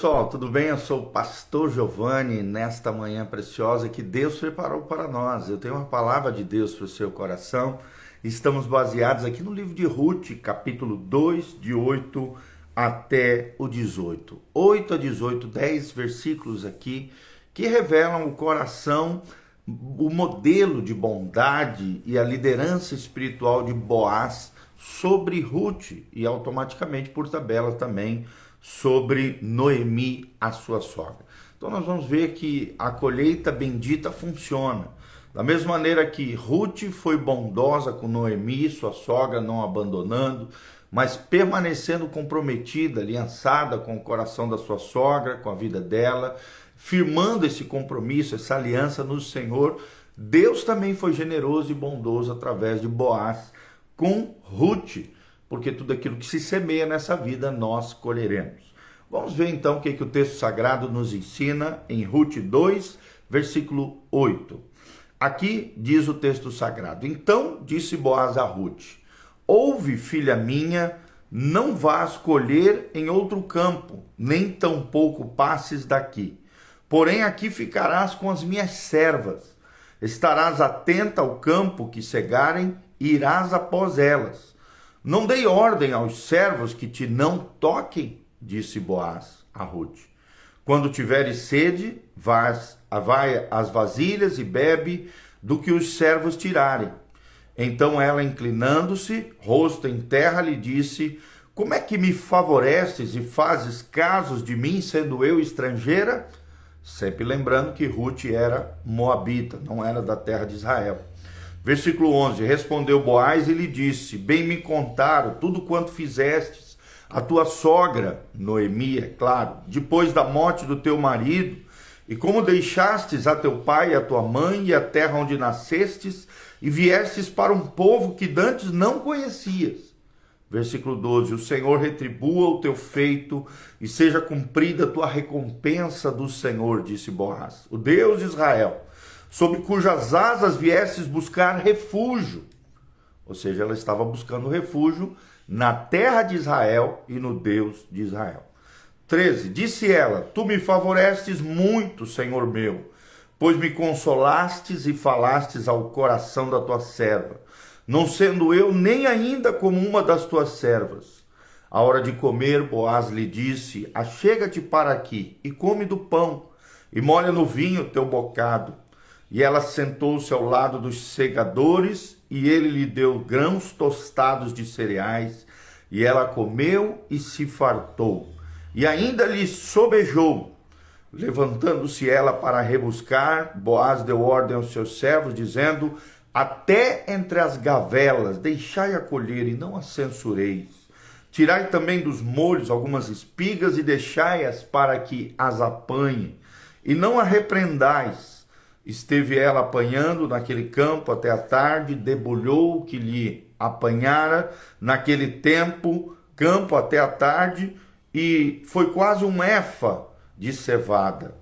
pessoal, tudo bem? Eu sou o pastor Giovanni. Nesta manhã preciosa que Deus preparou para nós, eu tenho uma palavra de Deus para o seu coração. Estamos baseados aqui no livro de Ruth, capítulo 2, de 8 até o 18. 8 a 18, 10 versículos aqui que revelam o coração, o modelo de bondade e a liderança espiritual de Boaz sobre Ruth e automaticamente por tabela também sobre Noemi, a sua sogra. Então nós vamos ver que a colheita bendita funciona. Da mesma maneira que Ruth foi bondosa com Noemi, sua sogra, não abandonando, mas permanecendo comprometida, aliançada com o coração da sua sogra, com a vida dela, firmando esse compromisso, essa aliança no Senhor. Deus também foi generoso e bondoso através de Boaz com Ruth porque tudo aquilo que se semeia nessa vida nós colheremos. Vamos ver então o que, que o texto sagrado nos ensina em Ruth 2, versículo 8. Aqui diz o texto sagrado: Então disse Boaz a Ruth: Ouve, filha minha, não vás colher em outro campo, nem tampouco passes daqui. Porém, aqui ficarás com as minhas servas. Estarás atenta ao campo que cegarem irás após elas não dei ordem aos servos que te não toquem, disse Boaz a Ruth. Quando tiveres sede, vais, vai às vasilhas e bebe do que os servos tirarem. Então ela, inclinando-se, rosto em terra, lhe disse: Como é que me favoreces e fazes casos de mim, sendo eu estrangeira? Sempre lembrando que Ruth era moabita, não era da terra de Israel. Versículo 11: Respondeu Boaz e lhe disse: Bem me contaram tudo quanto fizestes, a tua sogra, Noemi, é claro, depois da morte do teu marido, e como deixastes a teu pai a tua mãe e a terra onde nascestes, e viestes para um povo que dantes não conhecias. Versículo 12: O Senhor retribua o teu feito e seja cumprida a tua recompensa do Senhor, disse Boaz, o Deus de Israel sob cujas asas viesses buscar refúgio. Ou seja, ela estava buscando refúgio na terra de Israel e no Deus de Israel. 13. Disse ela: Tu me favorestes muito, Senhor meu, pois me consolastes e falastes ao coração da tua serva, não sendo eu nem ainda como uma das tuas servas. A hora de comer, Boaz lhe disse: Achega-te para aqui e come do pão, e molha no vinho teu bocado e ela sentou-se ao lado dos segadores, e ele lhe deu grãos tostados de cereais, e ela comeu e se fartou. E ainda lhe sobejou. Levantando-se ela para rebuscar, Boaz deu ordem aos seus servos, dizendo: Até entre as gavelas deixai a colher e não a censureis. Tirai também dos molhos algumas espigas e deixai-as para que as apanhem. E não a repreendais, Esteve ela apanhando naquele campo até a tarde, debulhou o que lhe apanhara naquele tempo, campo até a tarde, e foi quase um efa de cevada.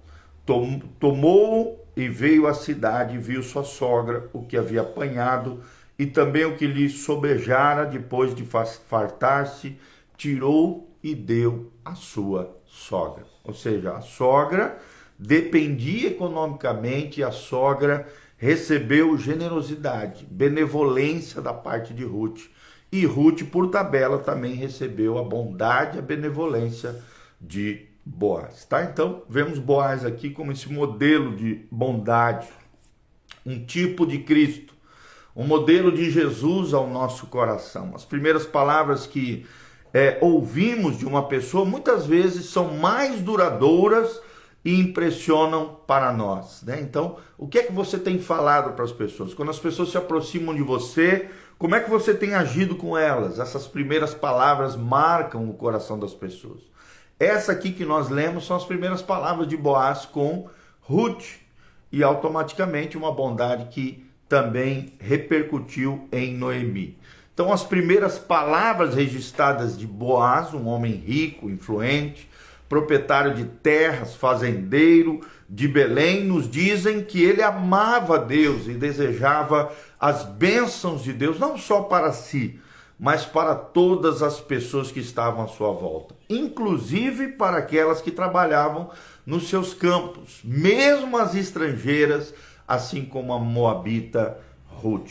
Tomou e veio à cidade viu sua sogra, o que havia apanhado, e também o que lhe sobejara depois de fartar-se, tirou e deu à sua sogra. Ou seja, a sogra dependia economicamente, a sogra recebeu generosidade, benevolência da parte de Ruth. E Ruth, por tabela, também recebeu a bondade, a benevolência de Boaz. Tá? Então, vemos Boaz aqui como esse modelo de bondade, um tipo de Cristo, um modelo de Jesus ao nosso coração. As primeiras palavras que é, ouvimos de uma pessoa muitas vezes são mais duradouras e impressionam para nós. Né? Então, o que é que você tem falado para as pessoas? Quando as pessoas se aproximam de você, como é que você tem agido com elas? Essas primeiras palavras marcam o coração das pessoas. Essa aqui que nós lemos são as primeiras palavras de Boaz com Ruth e automaticamente uma bondade que também repercutiu em Noemi. Então, as primeiras palavras registradas de Boaz, um homem rico, influente, proprietário de terras, fazendeiro de Belém, nos dizem que ele amava Deus e desejava as bênçãos de Deus, não só para si, mas para todas as pessoas que estavam à sua volta, inclusive para aquelas que trabalhavam nos seus campos, mesmo as estrangeiras, assim como a moabita Ruth.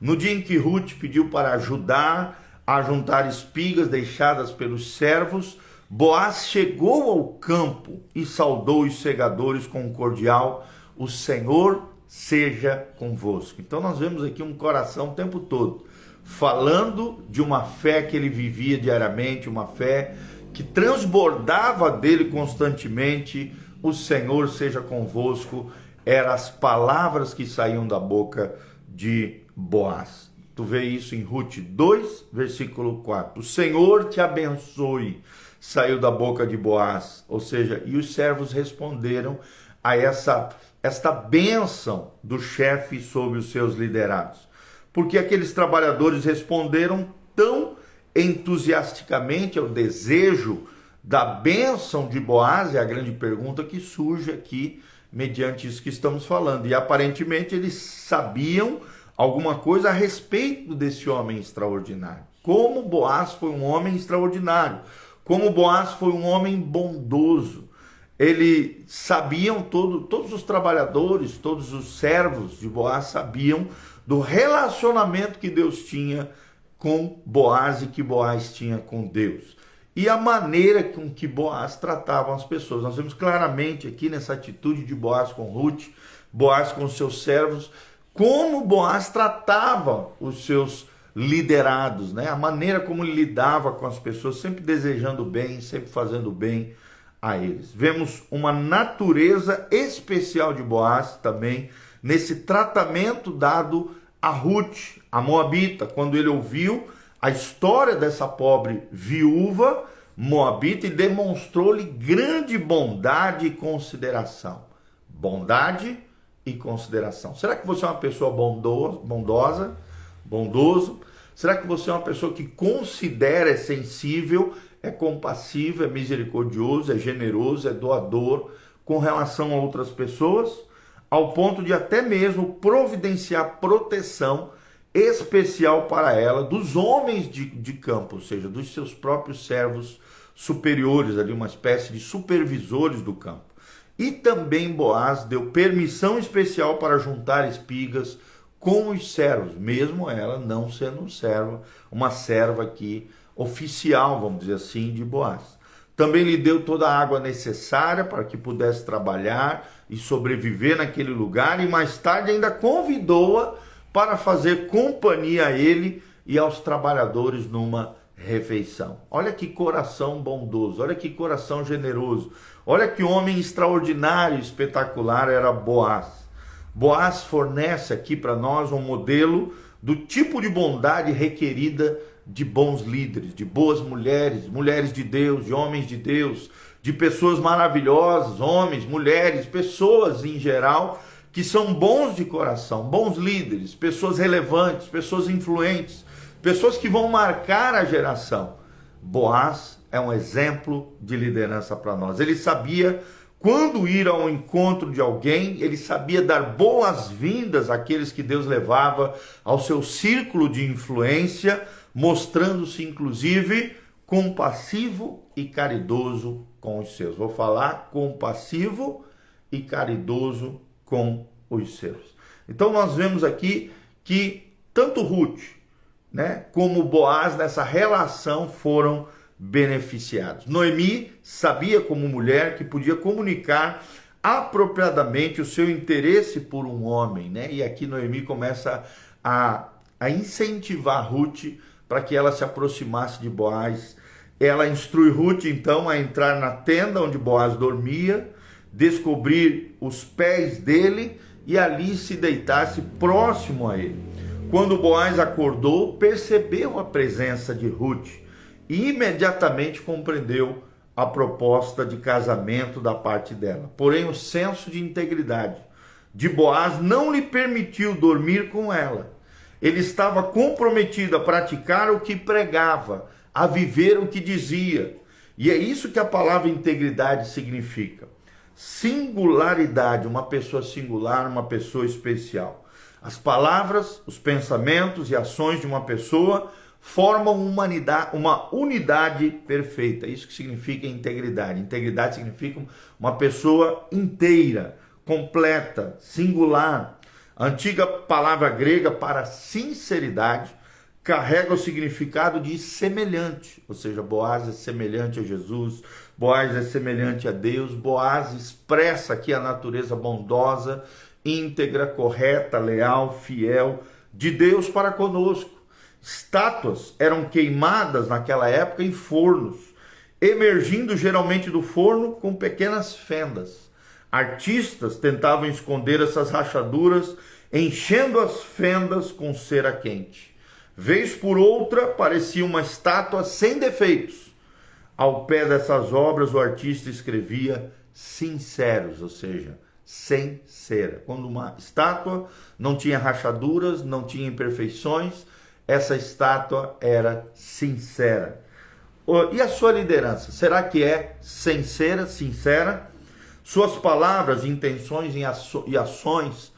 No dia em que Ruth pediu para ajudar a juntar espigas deixadas pelos servos, Boaz chegou ao campo e saudou os segadores com um cordial: O Senhor seja convosco. Então nós vemos aqui um coração o tempo todo falando de uma fé que ele vivia diariamente, uma fé que transbordava dele constantemente. O Senhor seja convosco, eram as palavras que saíam da boca de Boaz. Tu vê isso em Ruth 2, versículo 4. O Senhor te abençoe, saiu da boca de Boaz. Ou seja, e os servos responderam a essa esta bênção do chefe sobre os seus liderados porque aqueles trabalhadores responderam tão entusiasticamente ao desejo da bênção de Boaz, é a grande pergunta que surge aqui mediante isso que estamos falando. E aparentemente eles sabiam alguma coisa a respeito desse homem extraordinário. Como Boaz foi um homem extraordinário, como Boaz foi um homem bondoso. Ele sabiam todo, todos os trabalhadores, todos os servos de Boaz sabiam do relacionamento que Deus tinha com Boaz e que Boaz tinha com Deus. E a maneira com que Boaz tratava as pessoas. Nós vemos claramente aqui nessa atitude de Boaz com Ruth, Boaz com seus servos, como Boaz tratava os seus liderados, né? A maneira como ele lidava com as pessoas, sempre desejando bem, sempre fazendo bem a eles. Vemos uma natureza especial de Boaz também nesse tratamento dado a Ruth, a Moabita, quando ele ouviu a história dessa pobre viúva Moabita e demonstrou-lhe grande bondade e consideração. Bondade e consideração. Será que você é uma pessoa bondosa, bondosa, bondoso? Será que você é uma pessoa que considera, é sensível, é compassivo, é misericordioso, é generoso, é doador com relação a outras pessoas? ao ponto de até mesmo providenciar proteção especial para ela dos homens de, de campo, ou seja, dos seus próprios servos superiores, ali uma espécie de supervisores do campo. E também Boaz deu permissão especial para juntar espigas com os servos, mesmo ela não sendo servo, uma serva aqui oficial, vamos dizer assim, de Boaz. Também lhe deu toda a água necessária para que pudesse trabalhar e sobreviver naquele lugar, e mais tarde ainda convidou-a para fazer companhia a ele e aos trabalhadores numa refeição. Olha que coração bondoso, olha que coração generoso, olha que homem extraordinário, espetacular era Boaz. Boaz fornece aqui para nós um modelo do tipo de bondade requerida de bons líderes, de boas mulheres, mulheres de Deus, de homens de Deus, de pessoas maravilhosas, homens, mulheres, pessoas em geral que são bons de coração, bons líderes, pessoas relevantes, pessoas influentes, pessoas que vão marcar a geração. Boaz é um exemplo de liderança para nós. Ele sabia quando ir ao encontro de alguém, ele sabia dar boas-vindas àqueles que Deus levava ao seu círculo de influência mostrando-se inclusive compassivo e caridoso com os seus. Vou falar compassivo e caridoso com os seus. Então nós vemos aqui que tanto Ruth, né, como Boaz nessa relação foram beneficiados. Noemi sabia como mulher que podia comunicar apropriadamente o seu interesse por um homem, né? E aqui Noemi começa a, a incentivar Ruth para que ela se aproximasse de Boaz. Ela instrui Ruth então a entrar na tenda onde Boaz dormia, descobrir os pés dele e ali se deitasse próximo a ele. Quando Boaz acordou, percebeu a presença de Ruth e imediatamente compreendeu a proposta de casamento da parte dela. Porém, o senso de integridade de Boaz não lhe permitiu dormir com ela ele estava comprometido a praticar o que pregava, a viver o que dizia. E é isso que a palavra integridade significa. Singularidade, uma pessoa singular, uma pessoa especial. As palavras, os pensamentos e ações de uma pessoa formam uma unidade, uma unidade perfeita. Isso que significa integridade. Integridade significa uma pessoa inteira, completa, singular. A antiga palavra grega para sinceridade carrega o significado de semelhante, ou seja, Boaz é semelhante a Jesus, Boaz é semelhante a Deus, Boaz expressa aqui a natureza bondosa, íntegra, correta, leal, fiel de Deus para conosco. Estátuas eram queimadas naquela época em fornos, emergindo geralmente do forno com pequenas fendas. Artistas tentavam esconder essas rachaduras, enchendo as fendas com cera quente. Vez por outra, parecia uma estátua sem defeitos. Ao pé dessas obras, o artista escrevia sinceros, ou seja, sem cera. Quando uma estátua não tinha rachaduras, não tinha imperfeições, essa estátua era sincera. E a sua liderança? Será que é sincera, sincera? Suas palavras, intenções e ações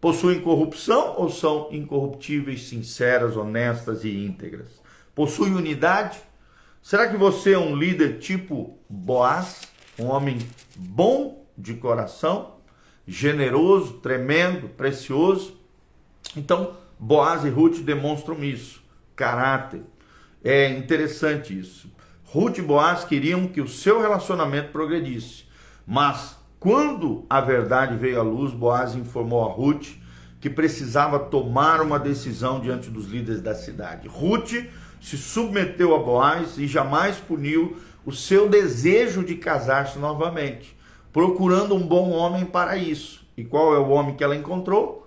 possuem corrupção ou são incorruptíveis, sinceras, honestas e íntegras? Possui unidade? Será que você é um líder tipo Boaz, um homem bom de coração? generoso, tremendo, precioso. Então, Boaz e Ruth demonstram isso, caráter. É interessante isso. Ruth e Boaz queriam que o seu relacionamento progredisse, mas quando a verdade veio à luz, Boaz informou a Ruth que precisava tomar uma decisão diante dos líderes da cidade. Ruth se submeteu a Boaz e jamais puniu o seu desejo de casar-se novamente procurando um bom homem para isso. E qual é o homem que ela encontrou?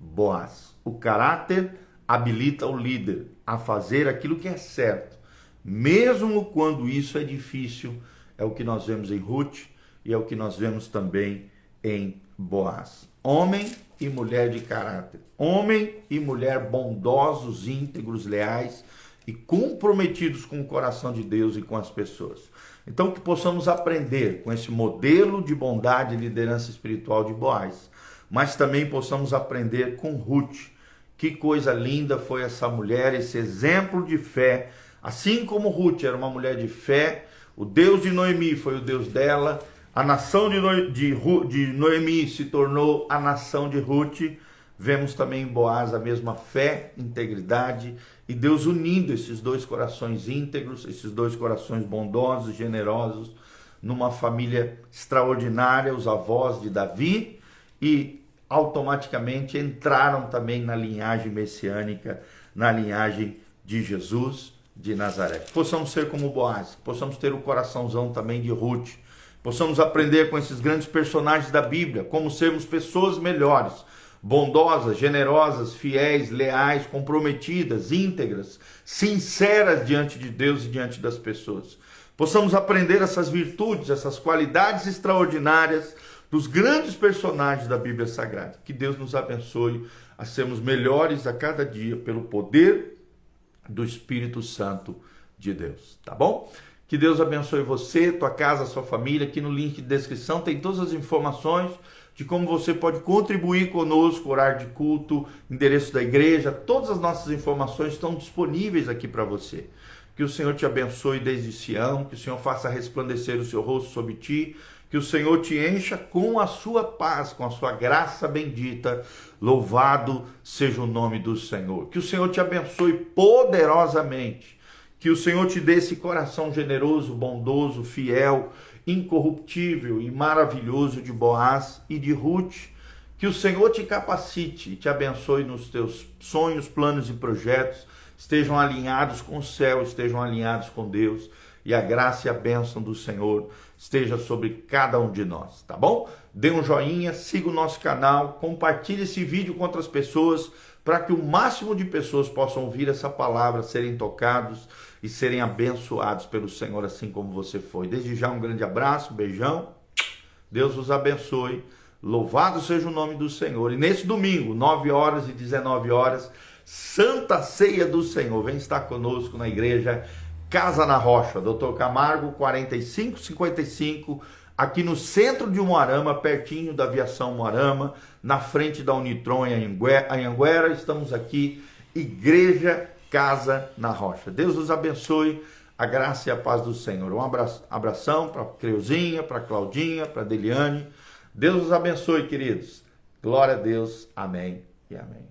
Boaz. O caráter habilita o líder a fazer aquilo que é certo, mesmo quando isso é difícil. É o que nós vemos em Ruth e é o que nós vemos também em Boaz. Homem e mulher de caráter. Homem e mulher bondosos, íntegros, leais e comprometidos com o coração de Deus e com as pessoas. Então, que possamos aprender com esse modelo de bondade e liderança espiritual de Boaz, mas também possamos aprender com Ruth. Que coisa linda foi essa mulher, esse exemplo de fé. Assim como Ruth era uma mulher de fé, o Deus de Noemi foi o Deus dela, a nação de, no... de... de Noemi se tornou a nação de Ruth. Vemos também em Boaz a mesma fé, integridade e Deus unindo esses dois corações íntegros, esses dois corações bondosos, generosos, numa família extraordinária, os avós de Davi, e automaticamente entraram também na linhagem messiânica, na linhagem de Jesus de Nazaré. Possamos ser como Boaz, possamos ter o coraçãozão também de Ruth, possamos aprender com esses grandes personagens da Bíblia, como sermos pessoas melhores bondosas, generosas, fiéis, leais, comprometidas, íntegras, sinceras diante de Deus e diante das pessoas. Possamos aprender essas virtudes, essas qualidades extraordinárias dos grandes personagens da Bíblia Sagrada. Que Deus nos abençoe a sermos melhores a cada dia pelo poder do Espírito Santo de Deus, tá bom? Que Deus abençoe você, tua casa, sua família. Aqui no link de descrição tem todas as informações de como você pode contribuir conosco, horário de culto, endereço da igreja, todas as nossas informações estão disponíveis aqui para você. Que o Senhor te abençoe desde Sião, que o Senhor faça resplandecer o seu rosto sobre ti, que o Senhor te encha com a sua paz, com a sua graça bendita. Louvado seja o nome do Senhor. Que o Senhor te abençoe poderosamente. Que o Senhor te dê esse coração generoso, bondoso, fiel incorruptível e maravilhoso de Boaz e de Ruth. Que o Senhor te capacite e te abençoe nos teus sonhos, planos e projetos, estejam alinhados com o céu, estejam alinhados com Deus e a graça e a bênção do Senhor esteja sobre cada um de nós, tá bom? Dê um joinha, siga o nosso canal, compartilhe esse vídeo com outras pessoas para que o máximo de pessoas possam ouvir essa palavra, serem tocados e serem abençoados pelo Senhor, assim como você foi. Desde já, um grande abraço, beijão. Deus os abençoe. Louvado seja o nome do Senhor. E nesse domingo, 9 horas e 19 horas, Santa Ceia do Senhor. Vem estar conosco na igreja Casa na Rocha, Doutor Camargo, 4555, aqui no centro de Moarama, pertinho da aviação Moarama, na frente da Unitron em Anguera. Estamos aqui, Igreja Casa na Rocha. Deus os abençoe, a graça e a paz do Senhor. Um abração para Creuzinha, para Claudinha, para Deliane. Deus os abençoe, queridos. Glória a Deus. Amém e amém.